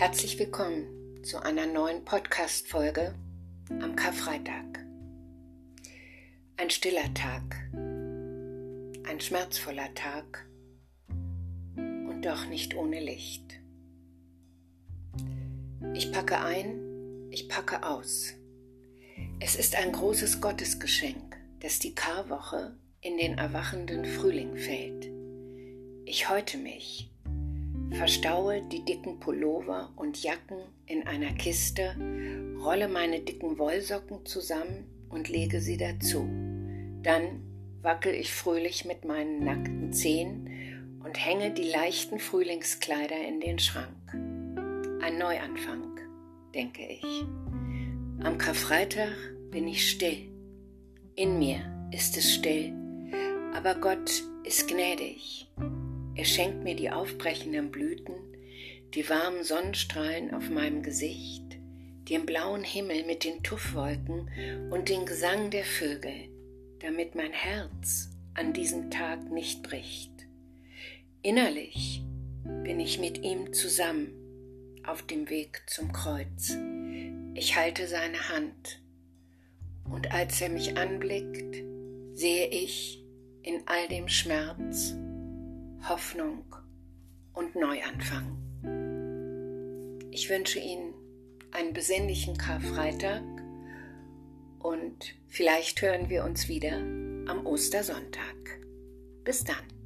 Herzlich willkommen zu einer neuen Podcast-Folge am Karfreitag. Ein stiller Tag, ein schmerzvoller Tag und doch nicht ohne Licht. Ich packe ein, ich packe aus. Es ist ein großes Gottesgeschenk, dass die Karwoche in den erwachenden Frühling fällt. Ich häute mich, verstaue die dicken Pullover und Jacken in einer Kiste, rolle meine dicken Wollsocken zusammen und lege sie dazu. Dann wackel ich fröhlich mit meinen nackten Zehen und hänge die leichten Frühlingskleider in den Schrank. Ein Neuanfang, denke ich. Am Karfreitag bin ich still. In mir ist es still, aber Gott ist gnädig. Er schenkt mir die aufbrechenden Blüten, die warmen Sonnenstrahlen auf meinem Gesicht, den blauen Himmel mit den Tuffwolken und den Gesang der Vögel, damit mein Herz an diesem Tag nicht bricht. Innerlich bin ich mit ihm zusammen auf dem Weg zum Kreuz. Ich halte seine Hand und als er mich anblickt, sehe ich in all dem Schmerz Hoffnung und Neuanfang. Ich wünsche Ihnen einen besinnlichen Karfreitag und vielleicht hören wir uns wieder am Ostersonntag. Bis dann.